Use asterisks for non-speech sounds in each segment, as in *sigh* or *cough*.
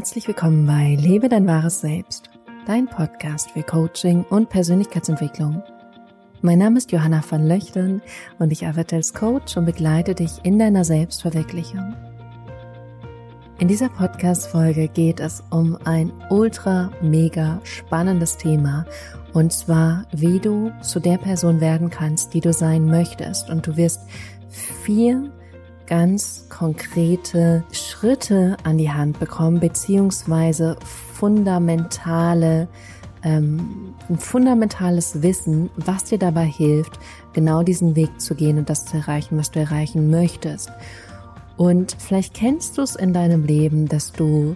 Herzlich willkommen bei Lebe dein wahres Selbst, dein Podcast für Coaching und Persönlichkeitsentwicklung. Mein Name ist Johanna van Löchtern und ich arbeite als Coach und begleite dich in deiner Selbstverwirklichung. In dieser Podcast-Folge geht es um ein ultra mega spannendes Thema und zwar, wie du zu der Person werden kannst, die du sein möchtest. Und du wirst vier ganz konkrete Schritte an die Hand bekommen, beziehungsweise fundamentale, ähm, ein fundamentales Wissen, was dir dabei hilft, genau diesen Weg zu gehen und das zu erreichen, was du erreichen möchtest. Und vielleicht kennst du es in deinem Leben, dass du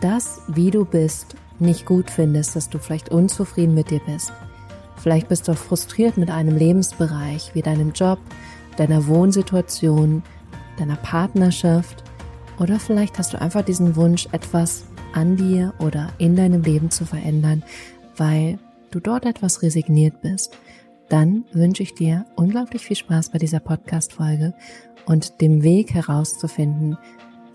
das, wie du bist, nicht gut findest, dass du vielleicht unzufrieden mit dir bist. Vielleicht bist du frustriert mit einem Lebensbereich wie deinem Job, deiner Wohnsituation, deiner Partnerschaft oder vielleicht hast du einfach diesen Wunsch, etwas an dir oder in deinem Leben zu verändern, weil du dort etwas resigniert bist, dann wünsche ich dir unglaublich viel Spaß bei dieser Podcast-Folge und dem Weg herauszufinden,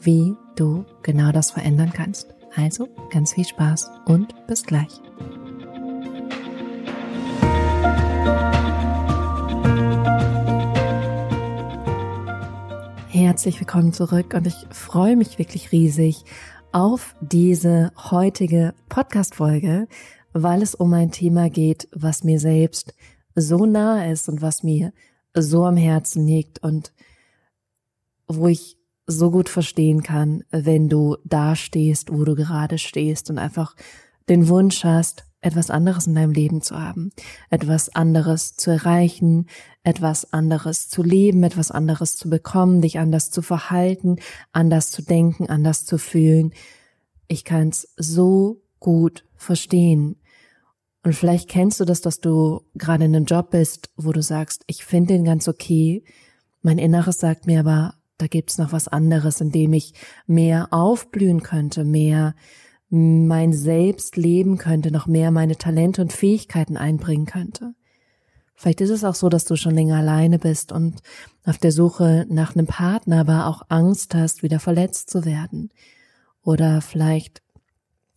wie du genau das verändern kannst. Also ganz viel Spaß und bis gleich. Herzlich willkommen zurück und ich freue mich wirklich riesig auf diese heutige Podcast-Folge, weil es um ein Thema geht, was mir selbst so nahe ist und was mir so am Herzen liegt und wo ich so gut verstehen kann, wenn du da stehst, wo du gerade stehst und einfach den Wunsch hast, etwas anderes in deinem Leben zu haben, etwas anderes zu erreichen, etwas anderes zu leben, etwas anderes zu bekommen, dich anders zu verhalten, anders zu denken, anders zu fühlen. Ich kann es so gut verstehen. Und vielleicht kennst du das, dass du gerade in einem Job bist, wo du sagst, ich finde den ganz okay. Mein Inneres sagt mir aber, da gibt's noch was anderes, in dem ich mehr aufblühen könnte, mehr mein Selbst leben könnte, noch mehr meine Talente und Fähigkeiten einbringen könnte. Vielleicht ist es auch so, dass du schon länger alleine bist und auf der Suche nach einem Partner, aber auch Angst hast, wieder verletzt zu werden. Oder vielleicht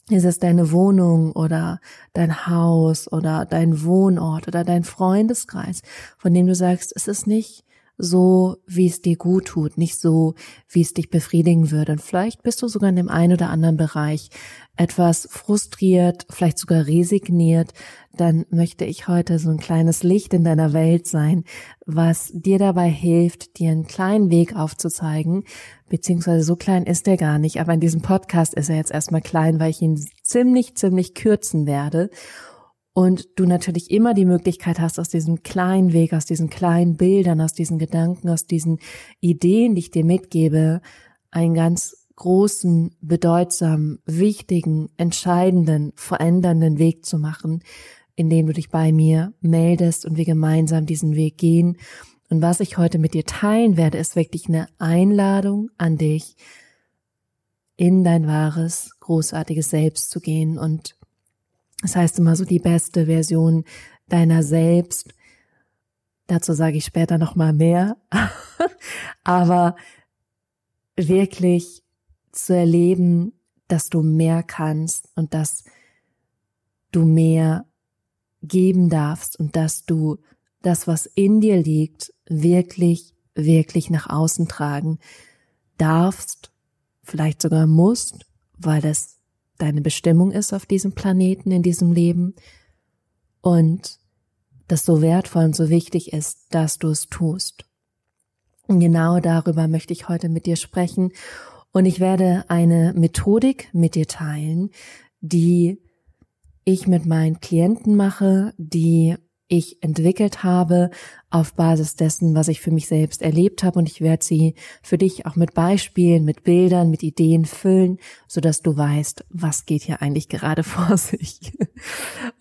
ist es deine Wohnung oder dein Haus oder dein Wohnort oder dein Freundeskreis, von dem du sagst, es ist nicht so, wie es dir gut tut, nicht so, wie es dich befriedigen würde. Und vielleicht bist du sogar in dem einen oder anderen Bereich etwas frustriert, vielleicht sogar resigniert, dann möchte ich heute so ein kleines Licht in deiner Welt sein, was dir dabei hilft, dir einen kleinen Weg aufzuzeigen, beziehungsweise so klein ist er gar nicht, aber in diesem Podcast ist er jetzt erstmal klein, weil ich ihn ziemlich, ziemlich kürzen werde und du natürlich immer die Möglichkeit hast, aus diesem kleinen Weg, aus diesen kleinen Bildern, aus diesen Gedanken, aus diesen Ideen, die ich dir mitgebe, einen ganz großen, bedeutsamen, wichtigen, entscheidenden, verändernden Weg zu machen, indem du dich bei mir meldest und wir gemeinsam diesen Weg gehen. Und was ich heute mit dir teilen werde, ist wirklich eine Einladung an dich, in dein wahres, großartiges Selbst zu gehen und das heißt immer so die beste Version deiner selbst. Dazu sage ich später noch mal mehr. *laughs* Aber wirklich zu erleben, dass du mehr kannst und dass du mehr geben darfst und dass du das, was in dir liegt, wirklich, wirklich nach außen tragen darfst, vielleicht sogar musst, weil das deine Bestimmung ist auf diesem Planeten, in diesem Leben und das so wertvoll und so wichtig ist, dass du es tust. Und genau darüber möchte ich heute mit dir sprechen und ich werde eine Methodik mit dir teilen, die ich mit meinen Klienten mache, die ich entwickelt habe auf Basis dessen, was ich für mich selbst erlebt habe. Und ich werde sie für dich auch mit Beispielen, mit Bildern, mit Ideen füllen, so dass du weißt, was geht hier eigentlich gerade *laughs* vor sich.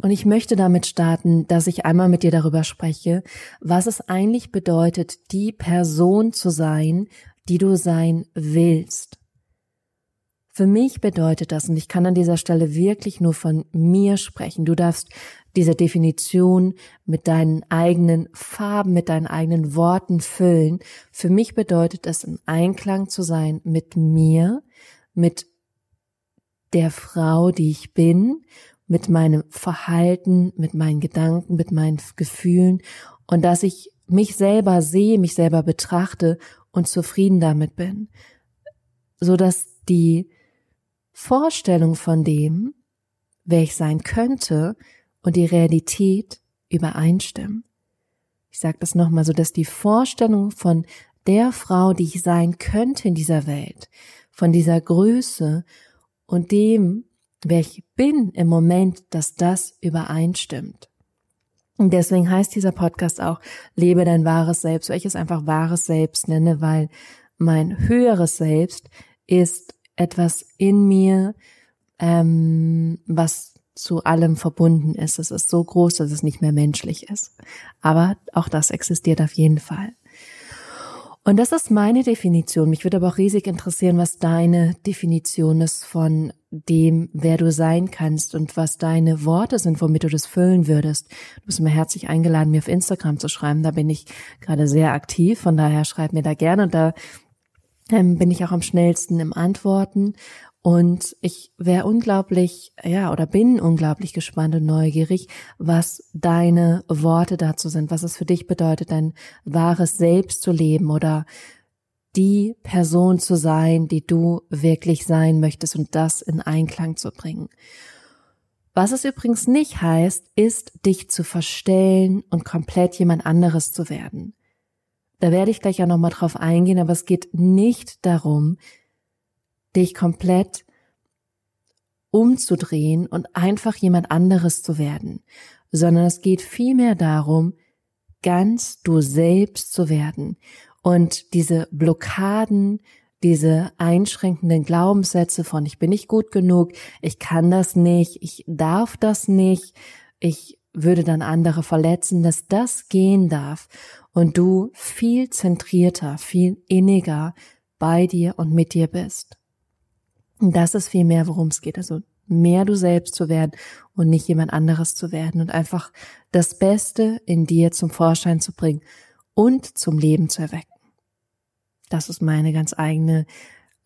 Und ich möchte damit starten, dass ich einmal mit dir darüber spreche, was es eigentlich bedeutet, die Person zu sein, die du sein willst. Für mich bedeutet das, und ich kann an dieser Stelle wirklich nur von mir sprechen, du darfst diese Definition mit deinen eigenen Farben, mit deinen eigenen Worten füllen. Für mich bedeutet das, in Einklang zu sein mit mir, mit der Frau, die ich bin, mit meinem Verhalten, mit meinen Gedanken, mit meinen Gefühlen und dass ich mich selber sehe, mich selber betrachte und zufrieden damit bin, so dass die Vorstellung von dem, wer ich sein könnte und die Realität übereinstimmen. Ich sage das nochmal, so dass die Vorstellung von der Frau, die ich sein könnte in dieser Welt, von dieser Größe und dem, wer ich bin im Moment, dass das übereinstimmt. Und deswegen heißt dieser Podcast auch Lebe dein wahres Selbst, weil ich es einfach wahres Selbst nenne, weil mein höheres Selbst ist etwas in mir, ähm, was zu allem verbunden ist. Es ist so groß, dass es nicht mehr menschlich ist. Aber auch das existiert auf jeden Fall. Und das ist meine Definition. Mich würde aber auch riesig interessieren, was deine Definition ist von dem, wer du sein kannst und was deine Worte sind, womit du das füllen würdest. Du bist mir herzlich eingeladen, mir auf Instagram zu schreiben. Da bin ich gerade sehr aktiv. Von daher schreib mir da gerne und da ähm, bin ich auch am schnellsten im Antworten. Und ich wäre unglaublich, ja, oder bin unglaublich gespannt und neugierig, was deine Worte dazu sind, was es für dich bedeutet, dein wahres Selbst zu leben oder die Person zu sein, die du wirklich sein möchtest und das in Einklang zu bringen. Was es übrigens nicht heißt, ist, dich zu verstellen und komplett jemand anderes zu werden. Da werde ich gleich ja nochmal drauf eingehen, aber es geht nicht darum, dich komplett umzudrehen und einfach jemand anderes zu werden, sondern es geht vielmehr darum, ganz du selbst zu werden und diese Blockaden, diese einschränkenden Glaubenssätze von ich bin nicht gut genug, ich kann das nicht, ich darf das nicht, ich würde dann andere verletzen, dass das gehen darf und du viel zentrierter, viel inniger bei dir und mit dir bist. Und das ist viel mehr, worum es geht. Also mehr du selbst zu werden und nicht jemand anderes zu werden und einfach das Beste in dir zum Vorschein zu bringen und zum Leben zu erwecken. Das ist meine ganz eigene,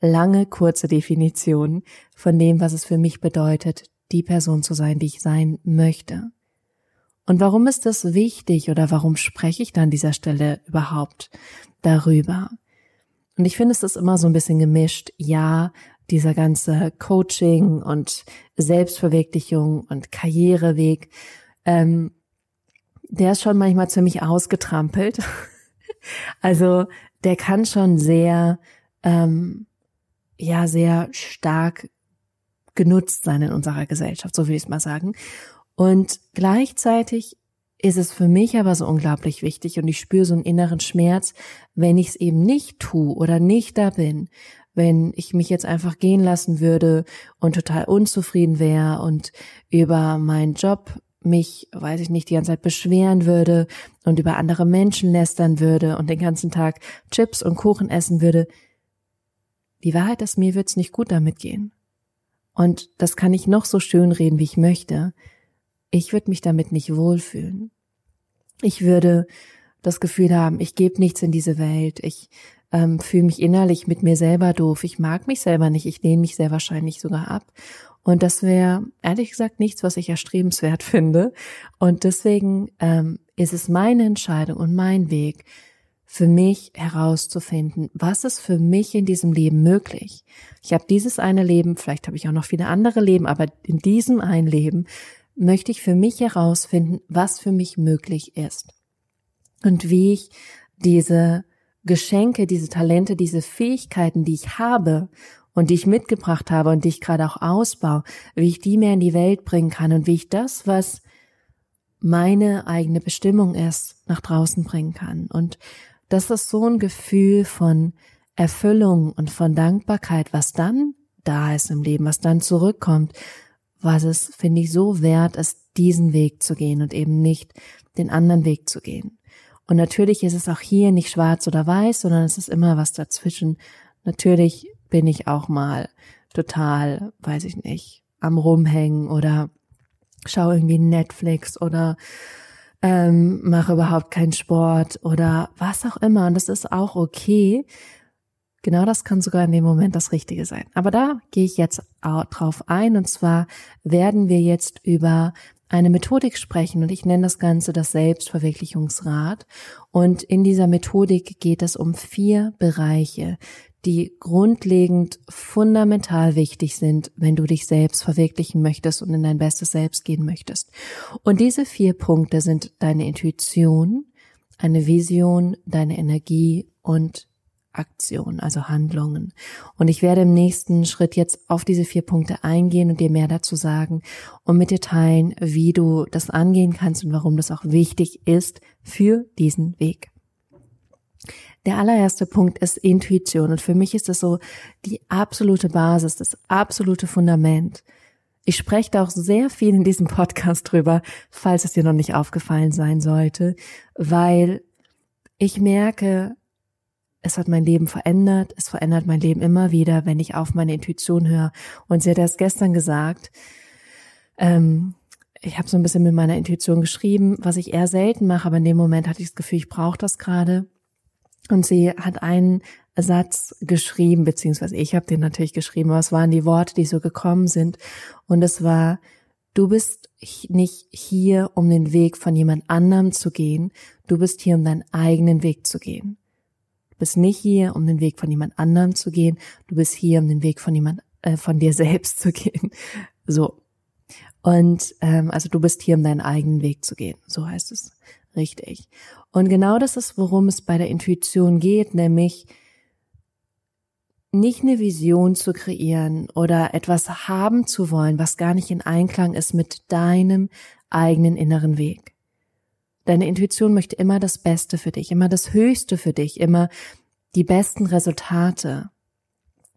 lange, kurze Definition von dem, was es für mich bedeutet, die Person zu sein, die ich sein möchte. Und warum ist das wichtig oder warum spreche ich da an dieser Stelle überhaupt darüber? Und ich finde, es ist immer so ein bisschen gemischt. Ja, dieser ganze Coaching und Selbstverwirklichung und Karriereweg, ähm, der ist schon manchmal ziemlich ausgetrampelt. *laughs* also der kann schon sehr, ähm, ja, sehr stark genutzt sein in unserer Gesellschaft, so will ich es mal sagen. Und gleichzeitig ist es für mich aber so unglaublich wichtig und ich spüre so einen inneren Schmerz, wenn ich es eben nicht tue oder nicht da bin, wenn ich mich jetzt einfach gehen lassen würde und total unzufrieden wäre und über meinen Job mich, weiß ich nicht, die ganze Zeit beschweren würde und über andere Menschen lästern würde und den ganzen Tag Chips und Kuchen essen würde. Die Wahrheit ist, mir wird's nicht gut damit gehen. Und das kann ich noch so schön reden, wie ich möchte. Ich würde mich damit nicht wohlfühlen. Ich würde das Gefühl haben, ich gebe nichts in diese Welt, ich ähm, fühle mich innerlich mit mir selber doof, ich mag mich selber nicht, ich lehne mich sehr wahrscheinlich sogar ab. Und das wäre ehrlich gesagt nichts, was ich erstrebenswert *laughs* finde. Und deswegen ähm, ist es meine Entscheidung und mein Weg, für mich herauszufinden, was ist für mich in diesem Leben möglich. Ich habe dieses eine Leben, vielleicht habe ich auch noch viele andere Leben, aber in diesem einen Leben möchte ich für mich herausfinden, was für mich möglich ist und wie ich diese Geschenke, diese Talente, diese Fähigkeiten, die ich habe und die ich mitgebracht habe und die ich gerade auch ausbaue, wie ich die mehr in die Welt bringen kann und wie ich das, was meine eigene Bestimmung ist, nach draußen bringen kann. Und das ist so ein Gefühl von Erfüllung und von Dankbarkeit, was dann da ist im Leben, was dann zurückkommt, was es, finde ich, so wert ist, diesen Weg zu gehen und eben nicht den anderen Weg zu gehen. Und natürlich ist es auch hier nicht schwarz oder weiß, sondern es ist immer was dazwischen. Natürlich bin ich auch mal total, weiß ich nicht, am Rumhängen oder schaue irgendwie Netflix oder ähm, mache überhaupt keinen Sport oder was auch immer. Und das ist auch okay. Genau das kann sogar in dem Moment das Richtige sein. Aber da gehe ich jetzt drauf ein. Und zwar werden wir jetzt über eine Methodik sprechen und ich nenne das Ganze das Selbstverwirklichungsrad. Und in dieser Methodik geht es um vier Bereiche, die grundlegend fundamental wichtig sind, wenn du dich selbst verwirklichen möchtest und in dein bestes Selbst gehen möchtest. Und diese vier Punkte sind deine Intuition, eine Vision, deine Energie und Aktion, also Handlungen. Und ich werde im nächsten Schritt jetzt auf diese vier Punkte eingehen und dir mehr dazu sagen und mit dir teilen, wie du das angehen kannst und warum das auch wichtig ist für diesen Weg. Der allererste Punkt ist Intuition und für mich ist das so die absolute Basis, das absolute Fundament. Ich spreche da auch sehr viel in diesem Podcast drüber, falls es dir noch nicht aufgefallen sein sollte, weil ich merke, es hat mein Leben verändert, es verändert mein Leben immer wieder, wenn ich auf meine Intuition höre. Und sie hat das gestern gesagt. Ähm, ich habe so ein bisschen mit meiner Intuition geschrieben, was ich eher selten mache, aber in dem Moment hatte ich das Gefühl, ich brauche das gerade. Und sie hat einen Satz geschrieben, beziehungsweise ich habe den natürlich geschrieben, aber es waren die Worte, die so gekommen sind. Und es war, du bist nicht hier, um den Weg von jemand anderem zu gehen, du bist hier, um deinen eigenen Weg zu gehen. Bist nicht hier, um den Weg von jemand anderem zu gehen. Du bist hier, um den Weg von jemand, äh, von dir selbst zu gehen. So. Und ähm, also du bist hier, um deinen eigenen Weg zu gehen. So heißt es richtig. Und genau das ist, worum es bei der Intuition geht, nämlich nicht eine Vision zu kreieren oder etwas haben zu wollen, was gar nicht in Einklang ist mit deinem eigenen inneren Weg. Deine Intuition möchte immer das Beste für dich, immer das Höchste für dich, immer die besten Resultate.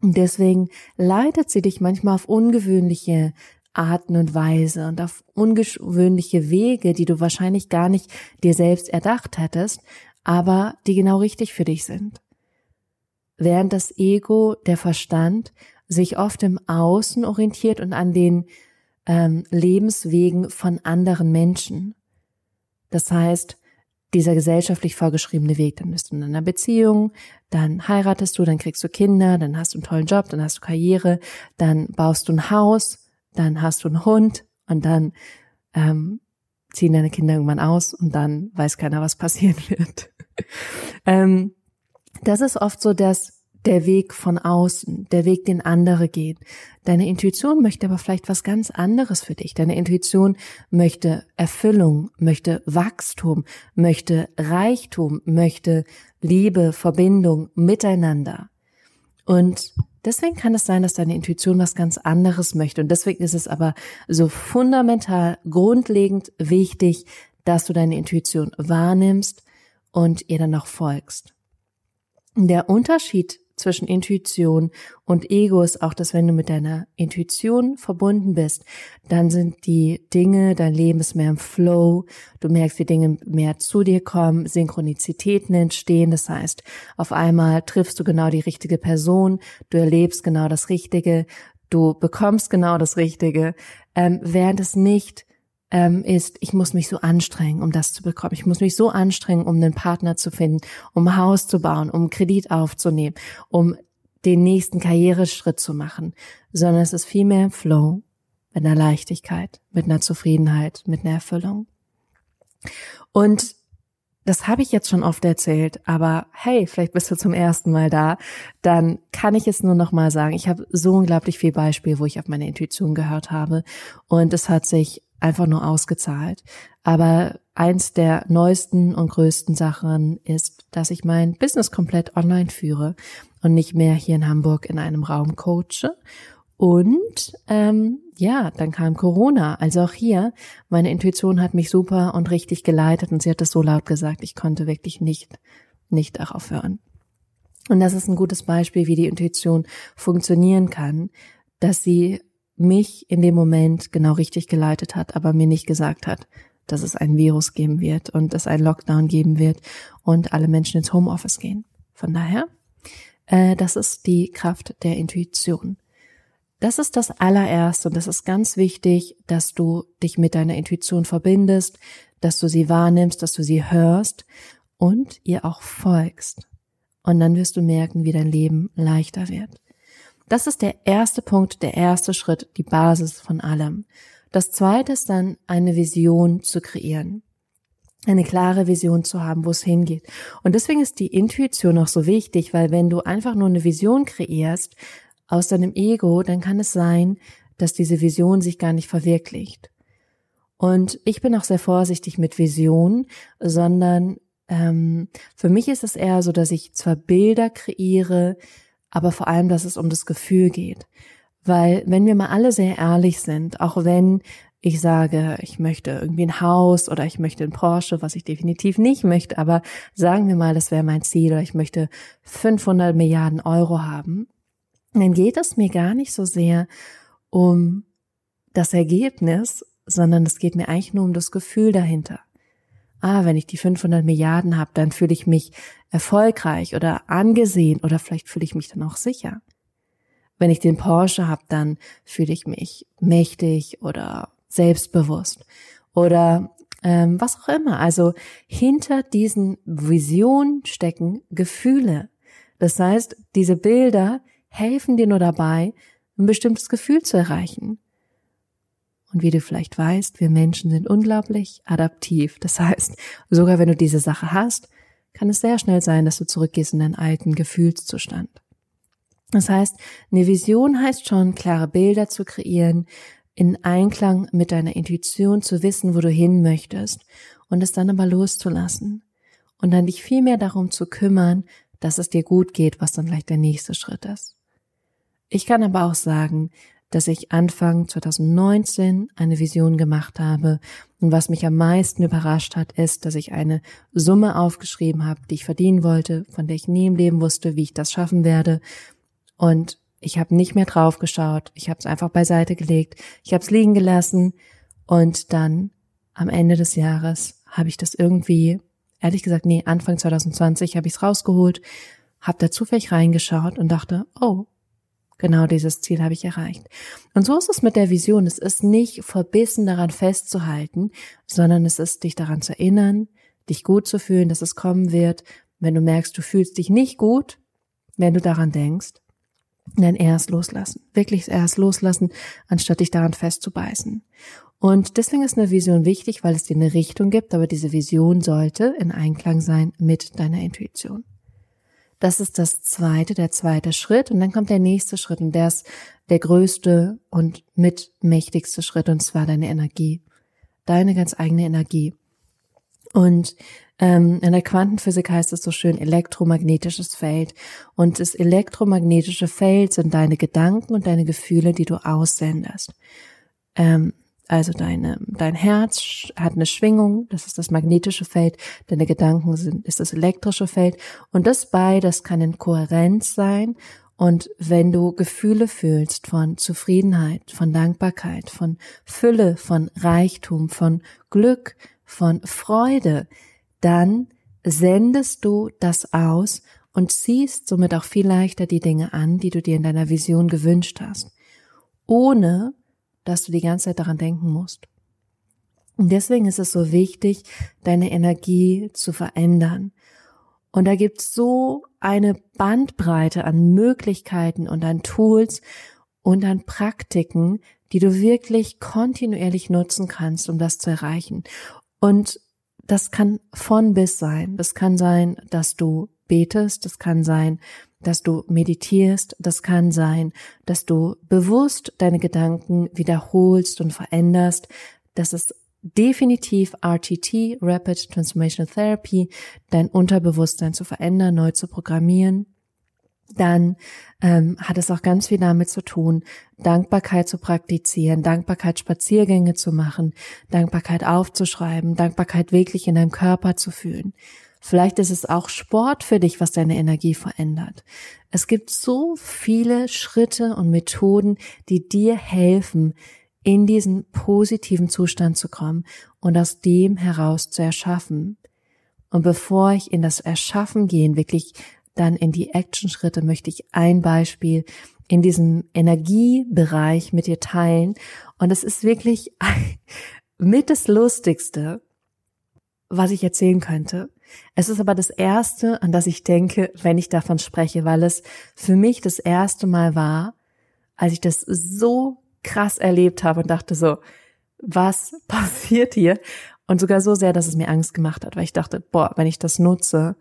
Und deswegen leitet sie dich manchmal auf ungewöhnliche Arten und Weise und auf ungewöhnliche Wege, die du wahrscheinlich gar nicht dir selbst erdacht hättest, aber die genau richtig für dich sind. Während das Ego, der Verstand, sich oft im Außen orientiert und an den ähm, Lebenswegen von anderen Menschen. Das heißt, dieser gesellschaftlich vorgeschriebene Weg, dann bist du in einer Beziehung, dann heiratest du, dann kriegst du Kinder, dann hast du einen tollen Job, dann hast du Karriere, dann baust du ein Haus, dann hast du einen Hund und dann ähm, ziehen deine Kinder irgendwann aus und dann weiß keiner, was passieren *laughs* wird. ähm, das ist oft so, dass der Weg von außen, der Weg, den andere gehen. Deine Intuition möchte aber vielleicht was ganz anderes für dich. Deine Intuition möchte Erfüllung, möchte Wachstum, möchte Reichtum, möchte Liebe, Verbindung, Miteinander. Und deswegen kann es sein, dass deine Intuition was ganz anderes möchte. Und deswegen ist es aber so fundamental, grundlegend wichtig, dass du deine Intuition wahrnimmst und ihr dann noch folgst. Der Unterschied zwischen Intuition und Ego ist auch, dass wenn du mit deiner Intuition verbunden bist, dann sind die Dinge, dein Leben ist mehr im Flow, du merkst, wie Dinge mehr zu dir kommen, Synchronizitäten entstehen, das heißt, auf einmal triffst du genau die richtige Person, du erlebst genau das Richtige, du bekommst genau das Richtige, ähm, während es nicht ähm, ist, ich muss mich so anstrengen, um das zu bekommen. Ich muss mich so anstrengen, um einen Partner zu finden, um ein Haus zu bauen, um Kredit aufzunehmen, um den nächsten Karriereschritt zu machen, sondern es ist vielmehr im Flow, mit einer Leichtigkeit, mit einer Zufriedenheit, mit einer Erfüllung. Und das habe ich jetzt schon oft erzählt, aber hey, vielleicht bist du zum ersten Mal da, dann kann ich es nur noch mal sagen. Ich habe so unglaublich viel Beispiel, wo ich auf meine Intuition gehört habe und es hat sich einfach nur ausgezahlt. Aber eins der neuesten und größten Sachen ist, dass ich mein Business komplett online führe und nicht mehr hier in Hamburg in einem Raum coache. Und ähm, ja, dann kam Corona. Also auch hier, meine Intuition hat mich super und richtig geleitet und sie hat es so laut gesagt, ich konnte wirklich nicht, nicht darauf hören. Und das ist ein gutes Beispiel, wie die Intuition funktionieren kann, dass sie mich in dem Moment genau richtig geleitet hat, aber mir nicht gesagt hat, dass es ein Virus geben wird und es einen Lockdown geben wird und alle Menschen ins Homeoffice gehen. Von daher, äh, das ist die Kraft der Intuition. Das ist das allererste und das ist ganz wichtig, dass du dich mit deiner Intuition verbindest, dass du sie wahrnimmst, dass du sie hörst und ihr auch folgst. Und dann wirst du merken, wie dein Leben leichter wird. Das ist der erste Punkt, der erste Schritt, die Basis von allem. Das zweite ist dann eine Vision zu kreieren. Eine klare Vision zu haben, wo es hingeht. Und deswegen ist die Intuition auch so wichtig, weil wenn du einfach nur eine Vision kreierst aus deinem Ego, dann kann es sein, dass diese Vision sich gar nicht verwirklicht. Und ich bin auch sehr vorsichtig mit Vision, sondern ähm, für mich ist es eher so, dass ich zwar Bilder kreiere, aber vor allem, dass es um das Gefühl geht. Weil wenn wir mal alle sehr ehrlich sind, auch wenn ich sage, ich möchte irgendwie ein Haus oder ich möchte ein Porsche, was ich definitiv nicht möchte, aber sagen wir mal, das wäre mein Ziel oder ich möchte 500 Milliarden Euro haben, dann geht es mir gar nicht so sehr um das Ergebnis, sondern es geht mir eigentlich nur um das Gefühl dahinter. Ah, wenn ich die 500 Milliarden habe, dann fühle ich mich erfolgreich oder angesehen oder vielleicht fühle ich mich dann auch sicher. Wenn ich den Porsche habe, dann fühle ich mich mächtig oder selbstbewusst oder ähm, was auch immer. Also hinter diesen Visionen stecken Gefühle. Das heißt, diese Bilder helfen dir nur dabei, ein bestimmtes Gefühl zu erreichen. Und wie du vielleicht weißt, wir Menschen sind unglaublich adaptiv. Das heißt, sogar wenn du diese Sache hast, kann es sehr schnell sein, dass du zurückgehst in deinen alten Gefühlszustand. Das heißt, eine Vision heißt schon, klare Bilder zu kreieren, in Einklang mit deiner Intuition zu wissen, wo du hin möchtest und es dann aber loszulassen und dann dich viel mehr darum zu kümmern, dass es dir gut geht, was dann gleich der nächste Schritt ist. Ich kann aber auch sagen, dass ich Anfang 2019 eine Vision gemacht habe. Und was mich am meisten überrascht hat, ist, dass ich eine Summe aufgeschrieben habe, die ich verdienen wollte, von der ich nie im Leben wusste, wie ich das schaffen werde. Und ich habe nicht mehr drauf geschaut. Ich habe es einfach beiseite gelegt. Ich habe es liegen gelassen. Und dann am Ende des Jahres habe ich das irgendwie, ehrlich gesagt, nee, Anfang 2020 habe ich es rausgeholt, habe da zufällig reingeschaut und dachte, oh, Genau dieses Ziel habe ich erreicht. Und so ist es mit der Vision. Es ist nicht verbissen daran festzuhalten, sondern es ist dich daran zu erinnern, dich gut zu fühlen, dass es kommen wird. Wenn du merkst, du fühlst dich nicht gut, wenn du daran denkst, dann erst loslassen. Wirklich erst loslassen, anstatt dich daran festzubeißen. Und deswegen ist eine Vision wichtig, weil es dir eine Richtung gibt, aber diese Vision sollte in Einklang sein mit deiner Intuition. Das ist das zweite, der zweite Schritt. Und dann kommt der nächste Schritt und der ist der größte und mitmächtigste Schritt und zwar deine Energie. Deine ganz eigene Energie. Und ähm, in der Quantenphysik heißt es so schön elektromagnetisches Feld. Und das elektromagnetische Feld sind deine Gedanken und deine Gefühle, die du aussendest. Ähm, also deine, dein Herz hat eine Schwingung, das ist das magnetische Feld, deine Gedanken sind, ist das elektrische Feld. Und das beides kann in Kohärenz sein. Und wenn du Gefühle fühlst von Zufriedenheit, von Dankbarkeit, von Fülle, von Reichtum, von Glück, von Freude, dann sendest du das aus und ziehst somit auch viel leichter die Dinge an, die du dir in deiner Vision gewünscht hast, ohne dass du die ganze Zeit daran denken musst. Und deswegen ist es so wichtig, deine Energie zu verändern. Und da gibt's so eine Bandbreite an Möglichkeiten und an Tools und an Praktiken, die du wirklich kontinuierlich nutzen kannst, um das zu erreichen. Und das kann von bis sein. Das kann sein, dass du betest, das kann sein, dass du meditierst, das kann sein, dass du bewusst deine Gedanken wiederholst und veränderst. Das ist definitiv RTT, Rapid Transformational Therapy, dein Unterbewusstsein zu verändern, neu zu programmieren. Dann ähm, hat es auch ganz viel damit zu tun, Dankbarkeit zu praktizieren, Dankbarkeit Spaziergänge zu machen, Dankbarkeit aufzuschreiben, Dankbarkeit wirklich in deinem Körper zu fühlen. Vielleicht ist es auch Sport für dich, was deine Energie verändert. Es gibt so viele Schritte und Methoden, die dir helfen, in diesen positiven Zustand zu kommen und aus dem heraus zu erschaffen. Und bevor ich in das Erschaffen gehen, wirklich dann in die Action-Schritte, möchte ich ein Beispiel in diesem Energiebereich mit dir teilen. Und es ist wirklich *laughs* mit das Lustigste, was ich erzählen könnte. Es ist aber das erste, an das ich denke, wenn ich davon spreche, weil es für mich das erste Mal war, als ich das so krass erlebt habe und dachte so, was *laughs* passiert hier? Und sogar so sehr, dass es mir Angst gemacht hat, weil ich dachte, boah, wenn ich das nutze,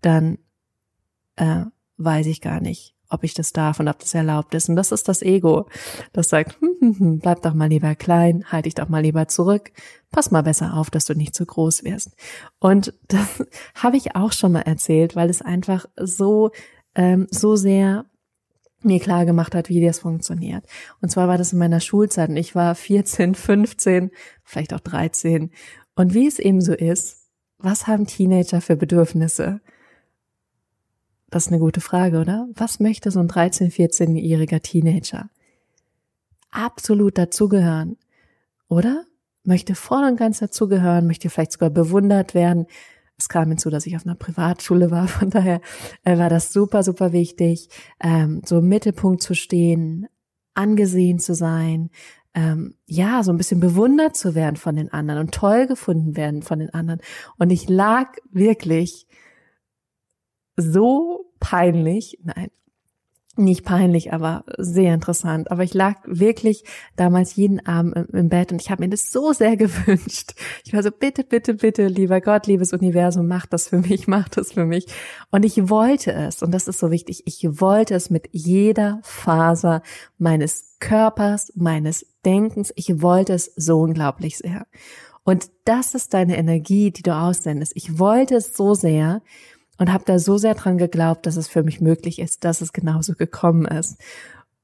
dann äh, weiß ich gar nicht, ob ich das darf und ob das erlaubt ist. Und das ist das Ego, das sagt, hm, hm, hm, bleib doch mal lieber klein, halt dich doch mal lieber zurück, pass mal besser auf, dass du nicht zu groß wirst. Und *laughs* das habe ich auch schon mal erzählt, weil es einfach so, ähm, so sehr mir klar gemacht hat, wie das funktioniert. Und zwar war das in meiner Schulzeit und ich war 14, 15, vielleicht auch 13. Und wie es eben so ist, was haben Teenager für Bedürfnisse? Das ist eine gute Frage, oder? Was möchte so ein 13, 14-jähriger Teenager? Absolut dazugehören, oder? Möchte voll und ganz dazugehören, möchte vielleicht sogar bewundert werden. Es kam hinzu, dass ich auf einer Privatschule war, *laughs* von daher äh, war das super, super wichtig, ähm, so im Mittelpunkt zu stehen, angesehen zu sein, ähm, ja, so ein bisschen bewundert zu werden von den anderen und toll gefunden werden von den anderen. Und ich lag wirklich so peinlich, nein, nicht peinlich, aber sehr interessant. Aber ich lag wirklich damals jeden Abend im Bett und ich habe mir das so sehr *laughs* gewünscht. Ich war so, bitte, bitte, bitte, lieber Gott, liebes Universum, mach das für mich, *laughs* mach das für mich. Und ich wollte es, und das ist so wichtig, ich wollte es mit jeder Faser meines Körpers, meines Denkens. Ich wollte es so unglaublich sehr. Und das ist deine Energie, die du aussendest. Ich wollte es so sehr, und habe da so sehr dran geglaubt, dass es für mich möglich ist, dass es genauso gekommen ist.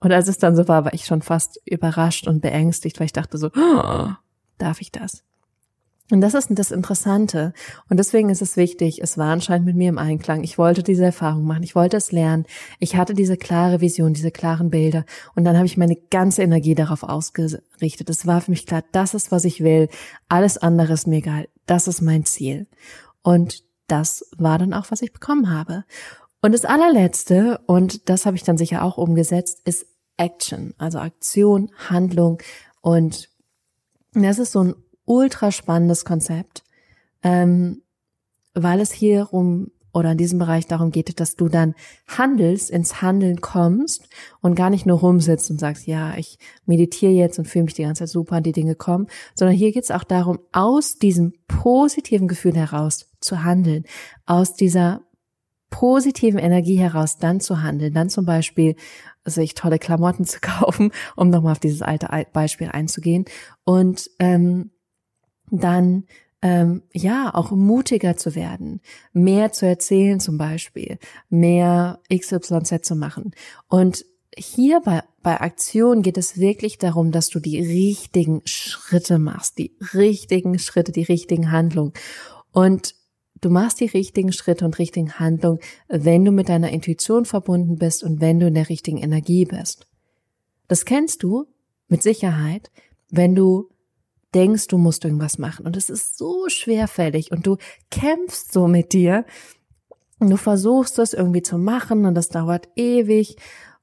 Und als es dann so war, war ich schon fast überrascht und beängstigt, weil ich dachte so, oh, darf ich das? Und das ist das Interessante. Und deswegen ist es wichtig, es war anscheinend mit mir im Einklang. Ich wollte diese Erfahrung machen, ich wollte es lernen. Ich hatte diese klare Vision, diese klaren Bilder. Und dann habe ich meine ganze Energie darauf ausgerichtet. Es war für mich klar, das ist, was ich will. Alles andere ist mir egal. Das ist mein Ziel. Und das war dann auch, was ich bekommen habe. Und das allerletzte, und das habe ich dann sicher auch umgesetzt, ist Action, also Aktion, Handlung. Und das ist so ein ultra spannendes Konzept, ähm, weil es hier um oder in diesem Bereich darum geht, dass du dann handelst, ins Handeln kommst und gar nicht nur rumsitzt und sagst, ja, ich meditiere jetzt und fühle mich die ganze Zeit super, die Dinge kommen, sondern hier geht es auch darum, aus diesem positiven Gefühl heraus zu handeln, aus dieser positiven Energie heraus dann zu handeln, dann zum Beispiel sich tolle Klamotten zu *laughs* kaufen, um nochmal auf dieses alte Beispiel einzugehen. Und ähm, dann ähm, ja, auch mutiger zu werden, mehr zu erzählen zum Beispiel, mehr XYZ zu machen. Und hier bei, bei Aktion geht es wirklich darum, dass du die richtigen Schritte machst, die richtigen Schritte, die richtigen Handlungen. Und du machst die richtigen Schritte und richtigen Handlungen, wenn du mit deiner Intuition verbunden bist und wenn du in der richtigen Energie bist. Das kennst du mit Sicherheit, wenn du denkst, du musst irgendwas machen und es ist so schwerfällig und du kämpfst so mit dir. Du versuchst es irgendwie zu machen und das dauert ewig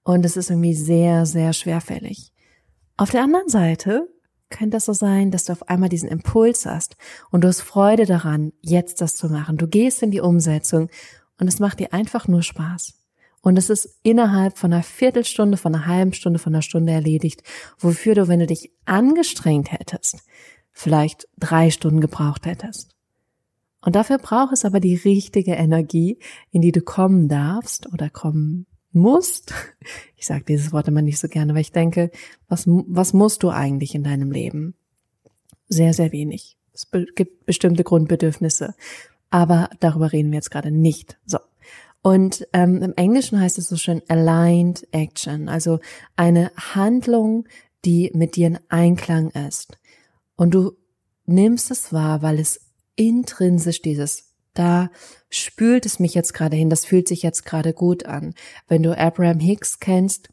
und es ist irgendwie sehr, sehr schwerfällig. Auf der anderen Seite könnte es so sein, dass du auf einmal diesen Impuls hast und du hast Freude daran, jetzt das zu machen. Du gehst in die Umsetzung und es macht dir einfach nur Spaß. Und es ist innerhalb von einer Viertelstunde, von einer halben Stunde, von einer Stunde erledigt, wofür du, wenn du dich angestrengt hättest, vielleicht drei Stunden gebraucht hättest. Und dafür braucht es aber die richtige Energie, in die du kommen darfst oder kommen musst. Ich sage dieses Wort immer nicht so gerne, weil ich denke, was, was musst du eigentlich in deinem Leben? Sehr, sehr wenig. Es gibt bestimmte Grundbedürfnisse. Aber darüber reden wir jetzt gerade nicht. So. Und ähm, im Englischen heißt es so schön aligned action, also eine Handlung, die mit dir in Einklang ist. Und du nimmst es wahr, weil es intrinsisch dieses, da spült es mich jetzt gerade hin, das fühlt sich jetzt gerade gut an. Wenn du Abraham Hicks kennst,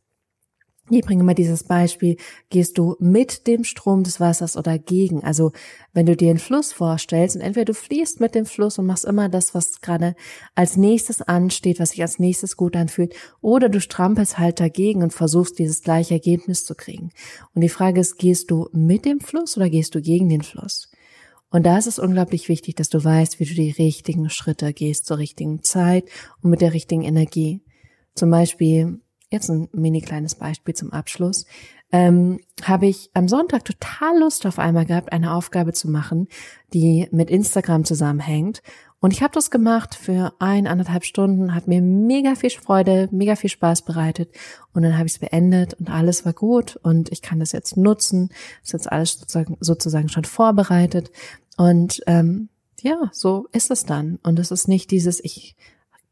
ich bringe mal dieses Beispiel, gehst du mit dem Strom des Wassers oder gegen? Also wenn du dir einen Fluss vorstellst und entweder du fließt mit dem Fluss und machst immer das, was gerade als nächstes ansteht, was sich als nächstes gut anfühlt, oder du strampelst halt dagegen und versuchst dieses gleiche Ergebnis zu kriegen. Und die Frage ist, gehst du mit dem Fluss oder gehst du gegen den Fluss? Und da ist es unglaublich wichtig, dass du weißt, wie du die richtigen Schritte gehst zur richtigen Zeit und mit der richtigen Energie. Zum Beispiel, jetzt ein mini kleines Beispiel zum Abschluss, ähm, habe ich am Sonntag total Lust auf einmal gehabt, eine Aufgabe zu machen, die mit Instagram zusammenhängt. Und ich habe das gemacht für ein, anderthalb Stunden, hat mir mega viel Freude, mega viel Spaß bereitet. Und dann habe ich es beendet und alles war gut und ich kann das jetzt nutzen. Ist jetzt alles sozusagen, sozusagen schon vorbereitet. Und ähm, ja, so ist es dann. Und es ist nicht dieses, ich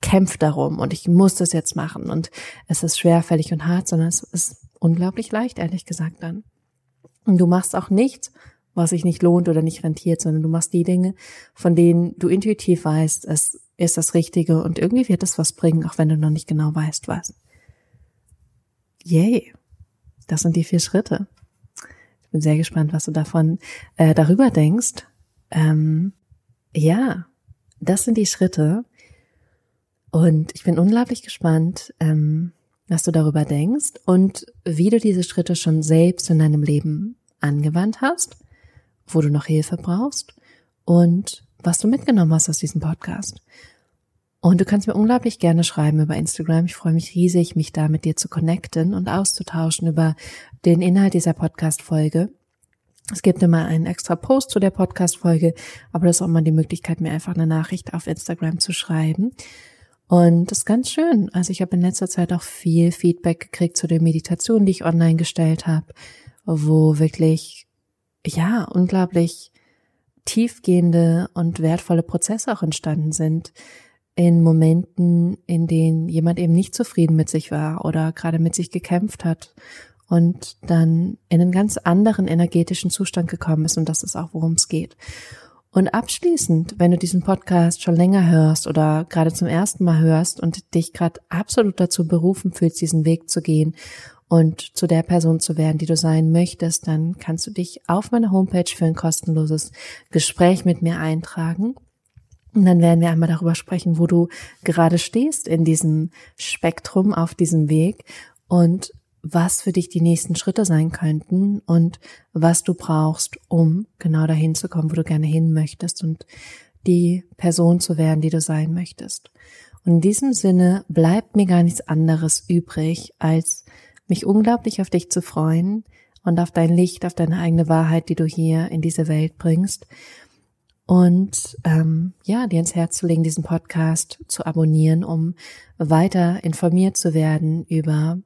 kämpfe darum und ich muss das jetzt machen und es ist schwerfällig und hart, sondern es ist unglaublich leicht, ehrlich gesagt dann. Und du machst auch nichts, was sich nicht lohnt oder nicht rentiert, sondern du machst die Dinge, von denen du intuitiv weißt, es ist das Richtige und irgendwie wird es was bringen, auch wenn du noch nicht genau weißt, was. Yay. Das sind die vier Schritte. Ich bin sehr gespannt, was du davon äh, darüber denkst. Ähm, ja, das sind die Schritte. Und ich bin unglaublich gespannt, ähm, was du darüber denkst und wie du diese Schritte schon selbst in deinem Leben angewandt hast wo du noch Hilfe brauchst und was du mitgenommen hast aus diesem Podcast. Und du kannst mir unglaublich gerne schreiben über Instagram. Ich freue mich riesig, mich da mit dir zu connecten und auszutauschen über den Inhalt dieser Podcast-Folge. Es gibt immer einen extra Post zu der Podcast-Folge, aber das ist auch mal die Möglichkeit, mir einfach eine Nachricht auf Instagram zu schreiben. Und das ist ganz schön. Also ich habe in letzter Zeit auch viel Feedback gekriegt zu den Meditationen, die ich online gestellt habe, wo wirklich ja, unglaublich tiefgehende und wertvolle Prozesse auch entstanden sind in Momenten, in denen jemand eben nicht zufrieden mit sich war oder gerade mit sich gekämpft hat und dann in einen ganz anderen energetischen Zustand gekommen ist und das ist auch, worum es geht. Und abschließend, wenn du diesen Podcast schon länger hörst oder gerade zum ersten Mal hörst und dich gerade absolut dazu berufen fühlst, diesen Weg zu gehen und zu der Person zu werden, die du sein möchtest, dann kannst du dich auf meiner Homepage für ein kostenloses Gespräch mit mir eintragen. Und dann werden wir einmal darüber sprechen, wo du gerade stehst in diesem Spektrum, auf diesem Weg und was für dich die nächsten Schritte sein könnten und was du brauchst, um genau dahin zu kommen, wo du gerne hin möchtest und die Person zu werden, die du sein möchtest. Und in diesem Sinne bleibt mir gar nichts anderes übrig, als mich unglaublich auf dich zu freuen und auf dein Licht, auf deine eigene Wahrheit, die du hier in diese Welt bringst. Und ähm, ja, dir ins Herz zu legen, diesen Podcast zu abonnieren, um weiter informiert zu werden über,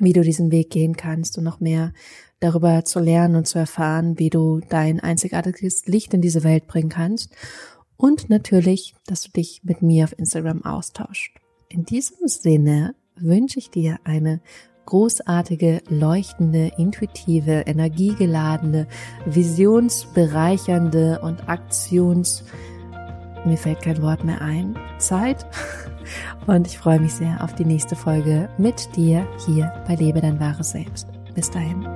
wie du diesen Weg gehen kannst und noch mehr darüber zu lernen und zu erfahren, wie du dein einzigartiges Licht in diese Welt bringen kannst. Und natürlich, dass du dich mit mir auf Instagram austauscht. In diesem Sinne wünsche ich dir eine großartige, leuchtende, intuitive, energiegeladene, visionsbereichernde und aktions mir fällt kein Wort mehr ein, Zeit. *laughs* Und ich freue mich sehr auf die nächste Folge mit dir hier bei Lebe dein wahres Selbst. Bis dahin.